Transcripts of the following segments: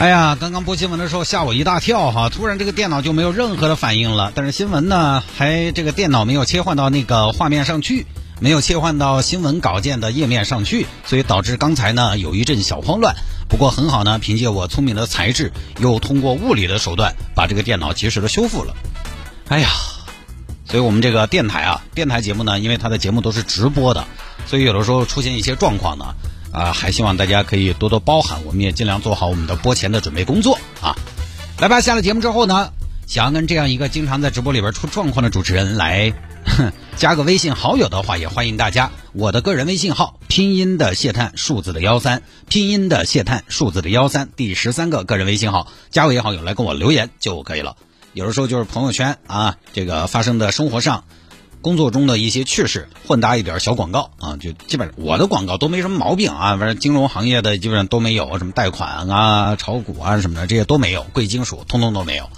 哎呀，刚刚播新闻的时候吓我一大跳哈！突然这个电脑就没有任何的反应了，但是新闻呢，还这个电脑没有切换到那个画面上去，没有切换到新闻稿件的页面上去，所以导致刚才呢有一阵小慌乱。不过很好呢，凭借我聪明的才智，又通过物理的手段把这个电脑及时的修复了。哎呀，所以我们这个电台啊，电台节目呢，因为它的节目都是直播的，所以有的时候出现一些状况呢。啊，还希望大家可以多多包涵，我们也尽量做好我们的播前的准备工作啊。来吧，下了节目之后呢，想要跟这样一个经常在直播里边出状况的主持人来 加个微信好友的话，也欢迎大家。我的个人微信号拼音的谢探，数字的幺三，拼音的谢探，数字的幺三，第十三个个人微信号，加为好友来跟我留言就可以了。有的时候就是朋友圈啊，这个发生的生活上。工作中的一些趣事，混搭一点小广告啊，就基本上我的广告都没什么毛病啊。反正金融行业的基本上都没有，什么贷款啊、炒股啊什么的这些都没有，贵金属通通都没有。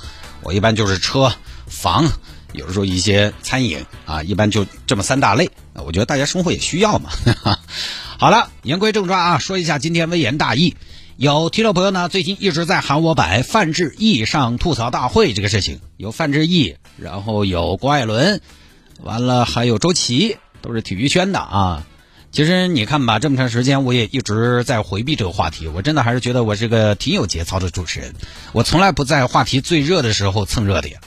我一般就是车、房，有时候一些餐饮啊，一般就这么三大类。我觉得大家生活也需要嘛。好了，言归正传啊，说一下今天微言大义。有听众朋友呢，最近一直在喊我摆范志毅上吐槽大会这个事情，有范志毅，然后有郭艾伦。完了，还有周琦，都是体育圈的啊。其实你看吧，这么长时间我也一直在回避这个话题。我真的还是觉得我是个挺有节操的主持人。我从来不在话题最热的时候蹭热点，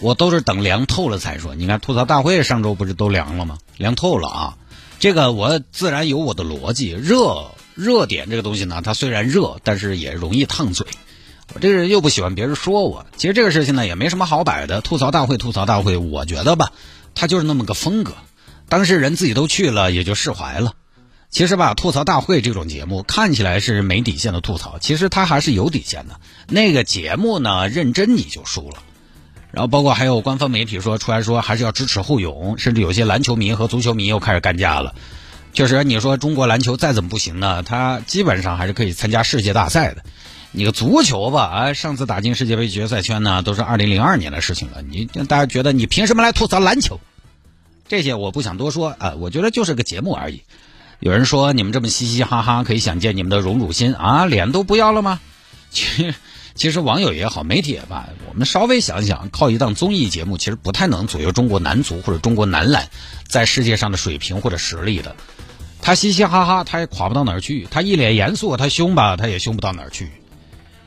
我都是等凉透了才说。你看吐槽大会上周不是都凉了吗？凉透了啊。这个我自然有我的逻辑。热热点这个东西呢，它虽然热，但是也容易烫嘴。我这个人又不喜欢别人说我。其实这个事情呢，也没什么好摆的。吐槽大会，吐槽大会，我觉得吧。他就是那么个风格，当事人自己都去了，也就释怀了。其实吧，吐槽大会这种节目看起来是没底线的吐槽，其实他还是有底线的。那个节目呢，认真你就输了。然后包括还有官方媒体说出来说还是要支持互勇，甚至有些篮球迷和足球迷又开始干架了。确实，你说中国篮球再怎么不行呢，他基本上还是可以参加世界大赛的。你个足球吧，啊，上次打进世界杯决赛圈呢，都是二零零二年的事情了。你大家觉得你凭什么来吐槽篮球？这些我不想多说啊，我觉得就是个节目而已。有人说你们这么嘻嘻哈哈，可以想见你们的荣辱心啊，脸都不要了吗？其实，其实网友也好，媒体也罢，我们稍微想想，靠一档综艺节目，其实不太能左右中国男足或者中国男篮在世界上的水平或者实力的。他嘻嘻哈哈，他也垮不到哪儿去；他一脸严肃，他凶吧，他也凶不到哪儿去。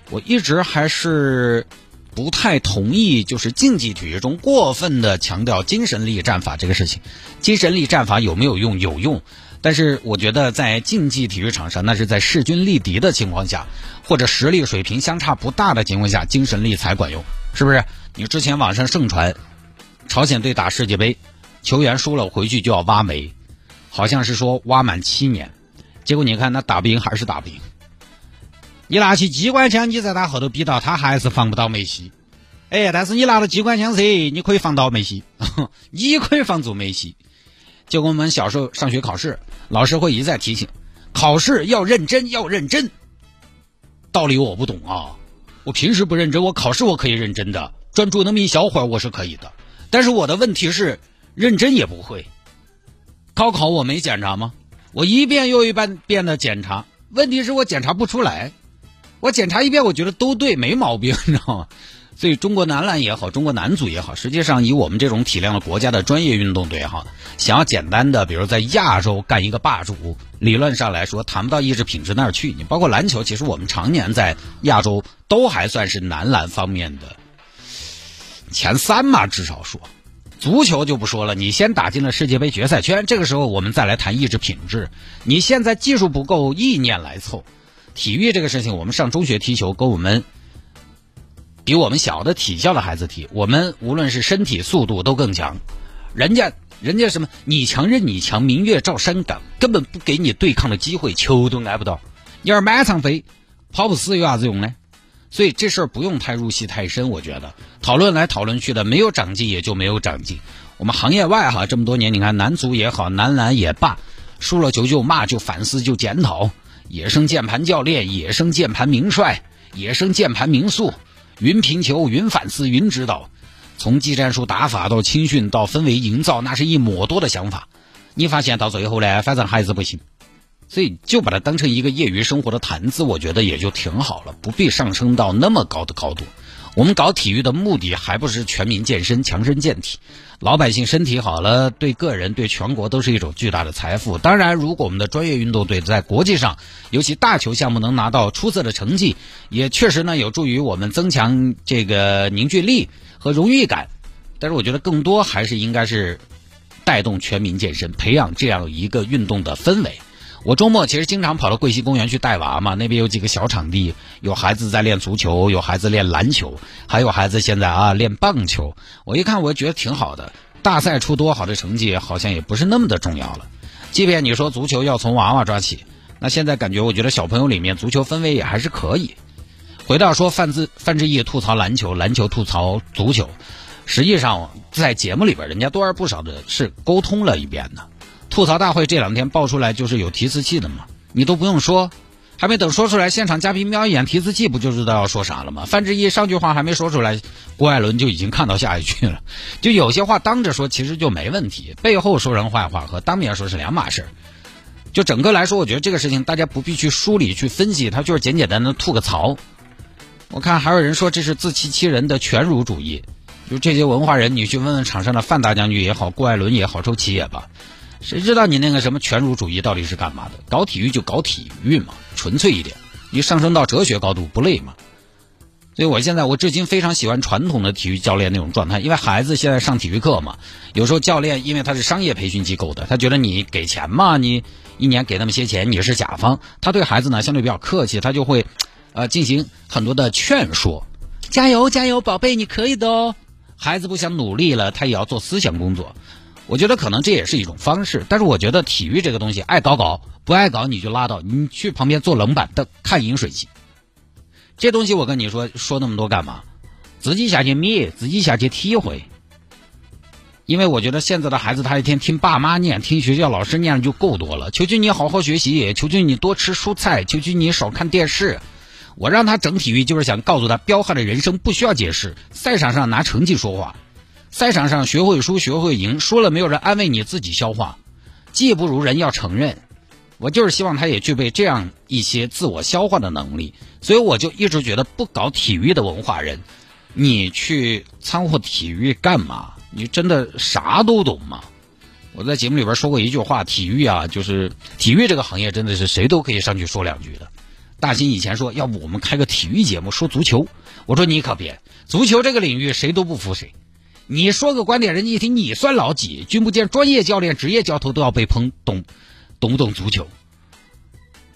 我一直还是不太同意，就是竞技体育中过分的强调精神力战法这个事情。精神力战法有没有用？有用，但是我觉得在竞技体育场上，那是在势均力敌的情况下，或者实力水平相差不大的情况下，精神力才管用，是不是？你之前网上盛传，朝鲜队打世界杯，球员输了回去就要挖煤，好像是说挖满七年，结果你看那打不赢还是打不赢。你拿起机关枪，你在他后头逼到，他还是防不到梅西。哎，但是你拿了机关枪噻，你可以防到梅西，你可以防住梅西。就跟我们小时候上学考试，老师会一再提醒，考试要认真，要认真。道理我不懂啊，我平时不认真，我考试我可以认真的，专注那么一小会儿我是可以的。但是我的问题是，认真也不会。高考我没检查吗？我一遍又一遍遍的检查，问题是我检查不出来。我检查一遍，我觉得都对，没毛病，你知道吗？所以中国男篮也好，中国男足也好，实际上以我们这种体量的国家的专业运动队哈，想要简单的，比如在亚洲干一个霸主，理论上来说谈不到意志品质那儿去。你包括篮球，其实我们常年在亚洲都还算是男篮方面的前三嘛，至少说。足球就不说了，你先打进了世界杯决赛圈，这个时候我们再来谈意志品质。你现在技术不够，意念来凑。体育这个事情，我们上中学踢球，跟我们比我们小的体校的孩子踢，我们无论是身体速度都更强。人家人家什么你强任你强，明月照山岗，根本不给你对抗的机会，球都挨不到。你要是满场飞，跑不死有啥子用呢？所以这事儿不用太入戏太深，我觉得讨论来讨论去的，没有长进也就没有长进。我们行业外哈这么多年，你看男足也好，男篮也罢，输了球就骂，就反思，就检讨。野生键盘教练，野生键盘名帅，野生键盘名宿，云评球，云反思，云指导。从技战术打法到青训到氛围营造，那是一抹多的想法。你发现到最后呢，反正还是不行。所以就把它当成一个业余生活的谈资，我觉得也就挺好了，不必上升到那么高的高度。我们搞体育的目的还不是全民健身、强身健体，老百姓身体好了，对个人、对全国都是一种巨大的财富。当然，如果我们的专业运动队在国际上，尤其大球项目能拿到出色的成绩，也确实呢有助于我们增强这个凝聚力和荣誉感。但是，我觉得更多还是应该是带动全民健身，培养这样一个运动的氛围。我周末其实经常跑到桂溪公园去带娃嘛，那边有几个小场地，有孩子在练足球，有孩子练篮球，还有孩子现在啊练棒球。我一看，我觉得挺好的。大赛出多好的成绩，好像也不是那么的重要了。即便你说足球要从娃娃抓起，那现在感觉我觉得小朋友里面足球氛围也还是可以。回到说范志范志毅吐槽篮球，篮球吐槽足球，实际上在节目里边，人家多而不少的是沟通了一遍的。吐槽大会这两天爆出来就是有提词器的嘛，你都不用说，还没等说出来，现场嘉宾瞄一眼提词器，不就知道要说啥了吗？范志毅上句话还没说出来，郭艾伦就已经看到下一句了。就有些话当着说其实就没问题，背后说人坏话和当面说是两码事。就整个来说，我觉得这个事情大家不必去梳理去分析，他就是简简单单吐个槽。我看还有人说这是自欺欺人的全儒主义，就这些文化人，你去问问场上的范大将军也好，郭艾伦也好，周琦也罢。谁知道你那个什么全儒主义到底是干嘛的？搞体育就搞体育嘛，纯粹一点。你上升到哲学高度不累吗？所以我现在我至今非常喜欢传统的体育教练那种状态，因为孩子现在上体育课嘛，有时候教练因为他是商业培训机构的，他觉得你给钱嘛，你一年给那么些钱，你是甲方，他对孩子呢相对比较客气，他就会呃进行很多的劝说，加油加油，宝贝，你可以的哦。孩子不想努力了，他也要做思想工作。我觉得可能这也是一种方式，但是我觉得体育这个东西，爱搞搞，不爱搞你就拉倒，你去旁边坐冷板凳看饮水机。这东西我跟你说说那么多干嘛？自己下去灭，自己下去体会。因为我觉得现在的孩子他一天听爸妈念，听学校老师念就够多了。求求你好好学习，求求你多吃蔬菜，求求你少看电视。我让他整体育，就是想告诉他，彪悍的人生不需要解释，赛场上拿成绩说话。赛场上学会输，学会赢，输了没有人安慰你自己消化，技不如人要承认。我就是希望他也具备这样一些自我消化的能力，所以我就一直觉得不搞体育的文化人，你去掺和体育干嘛？你真的啥都懂吗？我在节目里边说过一句话，体育啊，就是体育这个行业真的是谁都可以上去说两句的。大新以前说，要不我们开个体育节目说足球，我说你可别，足球这个领域谁都不服谁。你说个观点，人家一听你算老几？君不见专业教练、职业教头都要被喷，懂懂不懂足球？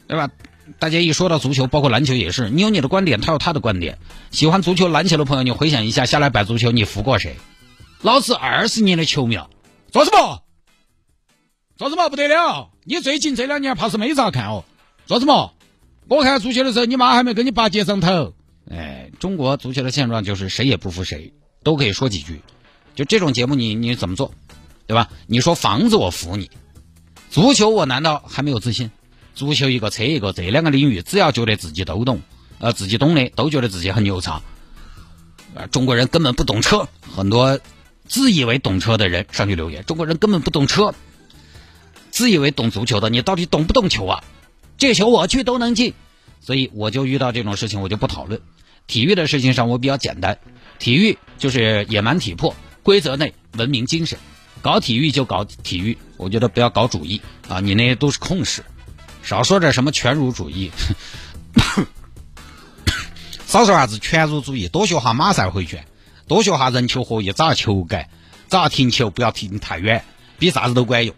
对吧？大家一说到足球，包括篮球也是，你有你的观点，他有他的观点。喜欢足球、篮球的朋友，你回想一下，下来摆足球，你服过谁？老子二十年的球迷，做什么？做什么不得了？你最近这两年怕是没咋看哦？做什么？我看足球的时候，你妈还没跟你爸接上头。哎，中国足球的现状就是谁也不服谁，都可以说几句。就这种节目，你你怎么做，对吧？你说房子我服你，足球我难道还没有自信？足球一个车一个，这两个领域只要觉得自己都懂，呃，自己懂的都觉得自己很牛叉。中国人根本不懂车，很多自以为懂车的人上去留言：中国人根本不懂车，自以为懂足球的，你到底懂不懂球啊？这球我去都能进，所以我就遇到这种事情，我就不讨论。体育的事情上我比较简单，体育就是野蛮体魄。规则内文明精神，搞体育就搞体育，我觉得不要搞主义。啊！你那些都是空事，少说点什么全儒主义，少说啥子全儒主义，多学下马赛回旋，多学下人球合一，咋球改，咋停球，不要停太远，比啥子都管用。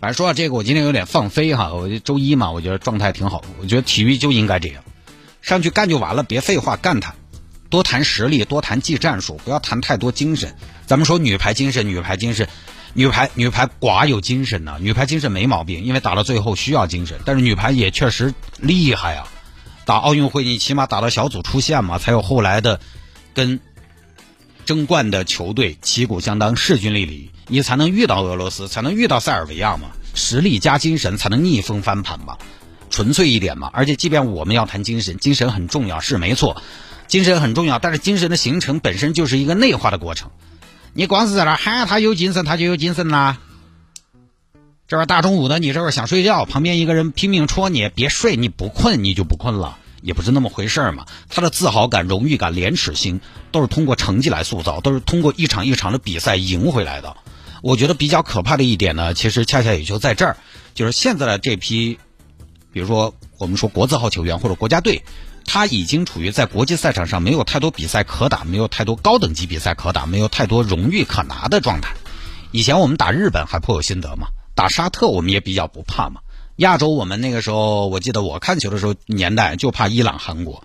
反正说到这个，我今天有点放飞哈，我周一嘛，我觉得状态挺好，我觉得体育就应该这样，上去干就完了，别废话，干他。多谈实力，多谈技战术，不要谈太多精神。咱们说女排精神，女排精神，女排女排寡有精神呢。女排精神没毛病，因为打到最后需要精神。但是女排也确实厉害啊，打奥运会你起码打到小组出线嘛，才有后来的跟争冠的球队旗鼓相当、势均力敌，你才能遇到俄罗斯，才能遇到塞尔维亚嘛，实力加精神才能逆风翻盘嘛，纯粹一点嘛。而且即便我们要谈精神，精神很重要是没错，精神很重要，但是精神的形成本身就是一个内化的过程。你光是在那喊他有精神，他就有精神啦。这边大中午的，你这边想睡觉，旁边一个人拼命戳你，别睡，你不困你就不困了，也不是那么回事儿嘛。他的自豪感、荣誉感、廉耻心，都是通过成绩来塑造，都是通过一场一场的比赛赢回来的。我觉得比较可怕的一点呢，其实恰恰也就在这儿，就是现在的这批，比如说我们说国字号球员或者国家队，他已经处于在国际赛场上没有太多比赛可打，没有太多高等级比赛可打，没有太多荣誉可拿的状态。以前我们打日本还颇有心得嘛。打沙特我们也比较不怕嘛。亚洲我们那个时候，我记得我看球的时候年代就怕伊朗、韩国，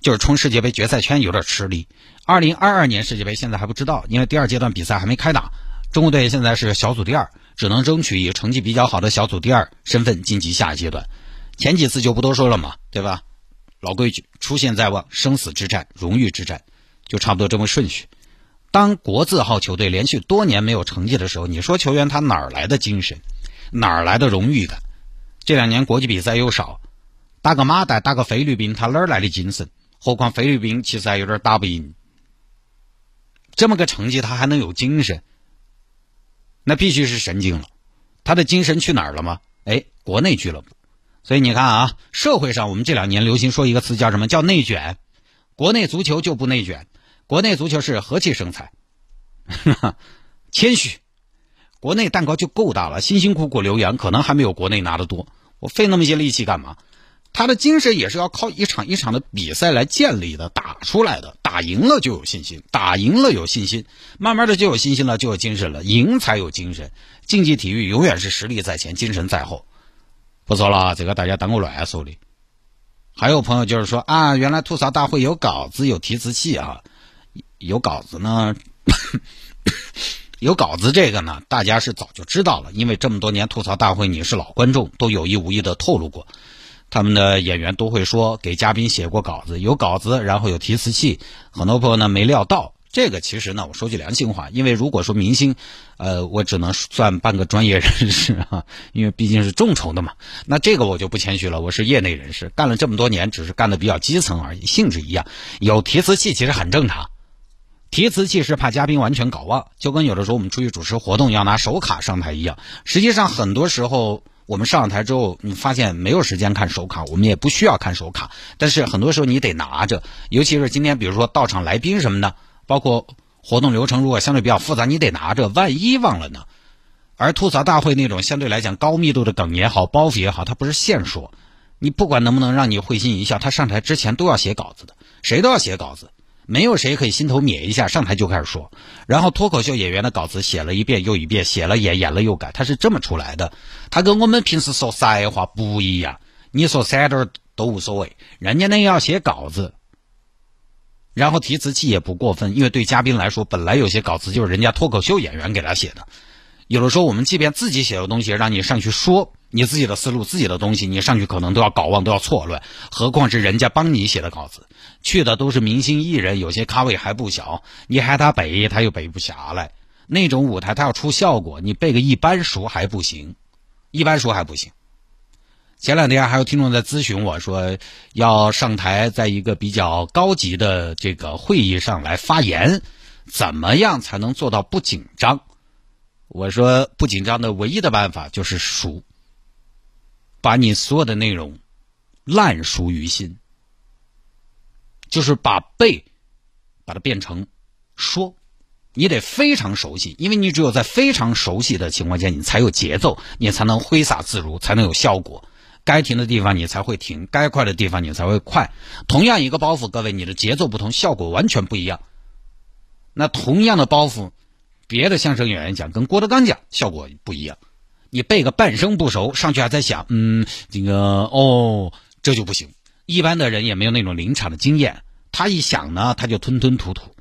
就是冲世界杯决赛圈有点吃力。二零二二年世界杯现在还不知道，因为第二阶段比赛还没开打。中国队现在是小组第二，只能争取以成绩比较好的小组第二身份晋级下一阶段。前几次就不多说了嘛，对吧？老规矩，出现在望，生死之战、荣誉之战，就差不多这么顺序。当国字号球队连续多年没有成绩的时候，你说球员他哪儿来的精神，哪儿来的荣誉感？这两年国际比赛又少，打个马代，打个菲律宾，他哪儿来的精神？何况菲律宾其实还有点打不赢。这么个成绩他还能有精神？那必须是神经了。他的精神去哪儿了吗？哎，国内俱乐部。所以你看啊，社会上我们这两年流行说一个词叫什么叫内卷？国内足球就不内卷。国内足球是和气生财，谦虚。国内蛋糕就够大了，辛辛苦苦留洋可能还没有国内拿得多。我费那么些力气干嘛？他的精神也是要靠一场一场的比赛来建立的，打出来的。打赢了就有信心，打赢了有信心，慢慢的就有信心了，就有精神了。赢才有精神。竞技体育永远是实力在前，精神在后。不说了，这个大家当我乱说的。还有朋友就是说啊，原来吐槽大会有稿子，有提词器啊。有稿子呢，有稿子这个呢，大家是早就知道了，因为这么多年吐槽大会，你是老观众，都有意无意的透露过，他们的演员都会说给嘉宾写过稿子，有稿子，然后有提词器，很多朋友呢没料到，这个其实呢，我说句良心话，因为如果说明星，呃，我只能算半个专业人士啊，因为毕竟是众筹的嘛，那这个我就不谦虚了，我是业内人士，干了这么多年，只是干的比较基层而已，性质一样，有提词器其实很正常。提词器是怕嘉宾完全搞忘，就跟有的时候我们出去主持活动要拿手卡上台一样。实际上，很多时候我们上台之后，你发现没有时间看手卡，我们也不需要看手卡。但是很多时候你得拿着，尤其是今天，比如说到场来宾什么的，包括活动流程如果相对比较复杂，你得拿着，万一忘了呢？而吐槽大会那种相对来讲高密度的梗也好，包袱也好，它不是现说，你不管能不能让你会心一笑，他上台之前都要写稿子的，谁都要写稿子。没有谁可以心头灭一下上台就开始说，然后脱口秀演员的稿子写了一遍又一遍，写了演演了又改，他是这么出来的。他跟我们平时说实话不一样，你说三段都无所谓，人家那要写稿子，然后提词器也不过分，因为对嘉宾来说，本来有些稿子就是人家脱口秀演员给他写的。有的时候我们即便自己写的东西让你上去说你自己的思路、自己的东西，你上去可能都要搞忘，都要错乱，何况是人家帮你写的稿子。去的都是明星艺人，有些咖位还不小，你喊他背，他又背不下来。那种舞台他要出效果，你背个一般熟还不行，一般熟还不行。前两天还有听众在咨询我说，要上台在一个比较高级的这个会议上来发言，怎么样才能做到不紧张？我说不紧张的唯一的办法就是熟，把你所有的内容烂熟于心。就是把背，把它变成说，你得非常熟悉，因为你只有在非常熟悉的情况下，你才有节奏，你才能挥洒自如，才能有效果。该停的地方你才会停，该快的地方你才会快。同样一个包袱，各位，你的节奏不同，效果完全不一样。那同样的包袱，别的相声演员讲跟郭德纲讲效果不一样。你背个半生不熟，上去还在想，嗯，这个哦，这就不行。一般的人也没有那种临场的经验，他一想呢，他就吞吞吐吐，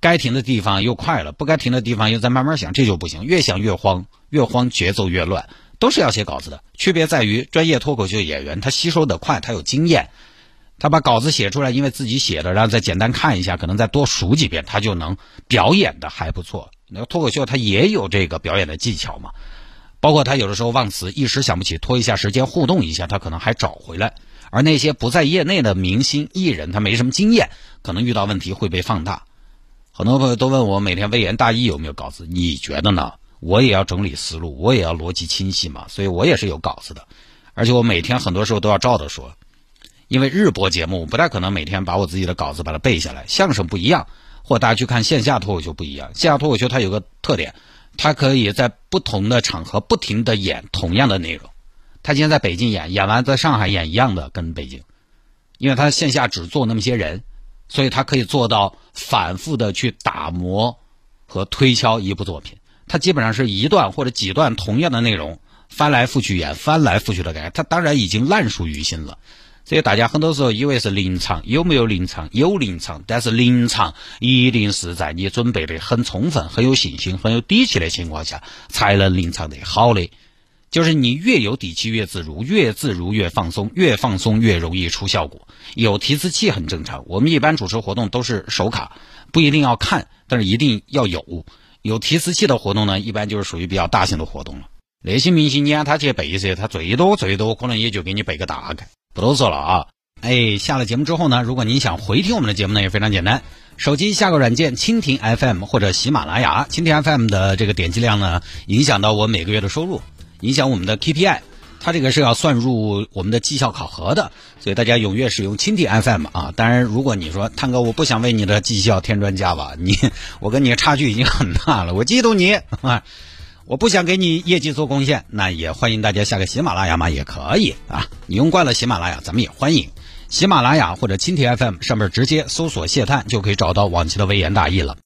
该停的地方又快了，不该停的地方又在慢慢想，这就不行，越想越慌，越慌节奏越乱，都是要写稿子的。区别在于专业脱口秀演员他吸收的快，他有经验，他把稿子写出来，因为自己写的，然后再简单看一下，可能再多数几遍，他就能表演的还不错。那脱口秀他也有这个表演的技巧嘛，包括他有的时候忘词，一时想不起，拖一下时间互动一下，他可能还找回来。而那些不在业内的明星艺人，他没什么经验，可能遇到问题会被放大。很多朋友都问我每天微言大义有没有稿子，你觉得呢？我也要整理思路，我也要逻辑清晰嘛，所以我也是有稿子的，而且我每天很多时候都要照着说，因为日播节目我不太可能每天把我自己的稿子把它背下来。相声不一样，或大家去看线下脱口秀不一样，线下脱口秀它有个特点，它可以在不同的场合不停的演同样的内容。他今天在北京演，演完在上海演一样的，跟北京，因为他线下只做那么些人，所以他可以做到反复的去打磨和推敲一部作品。他基本上是一段或者几段同样的内容翻来覆去演，翻来覆去的改。他当然已经烂熟于心了。所以大家很多时候以为是临场，有没有临场？有临场，但是临场一定是在你准备的很充分、很有信心、很有底气的情况下才能临场的好的。就是你越有底气越自如，越自如越放松，越放松越容易出效果。有提词器很正常，我们一般主持活动都是手卡，不一定要看，但是一定要有。有提词器的活动呢，一般就是属于比较大型的活动了。那些明星你让他去背一些，他最多最多可能也就给你背个大概，不多说了啊。哎，下了节目之后呢，如果您想回听我们的节目呢，也非常简单，手机下个软件蜻蜓 FM 或者喜马拉雅。蜻蜓 FM 的这个点击量呢，影响到我每个月的收入。影响我们的 KPI，它这个是要算入我们的绩效考核的，所以大家踊跃使用蜻蜓 FM 啊！当然，如果你说探哥我不想为你的绩效添砖加瓦，你我跟你差距已经很大了，我嫉妒你啊！我不想给你业绩做贡献，那也欢迎大家下个喜马拉雅嘛，也可以啊！你用惯了喜马拉雅，咱们也欢迎喜马拉雅或者蜻蜓 FM 上面直接搜索谢探就可以找到往期的微言大义了。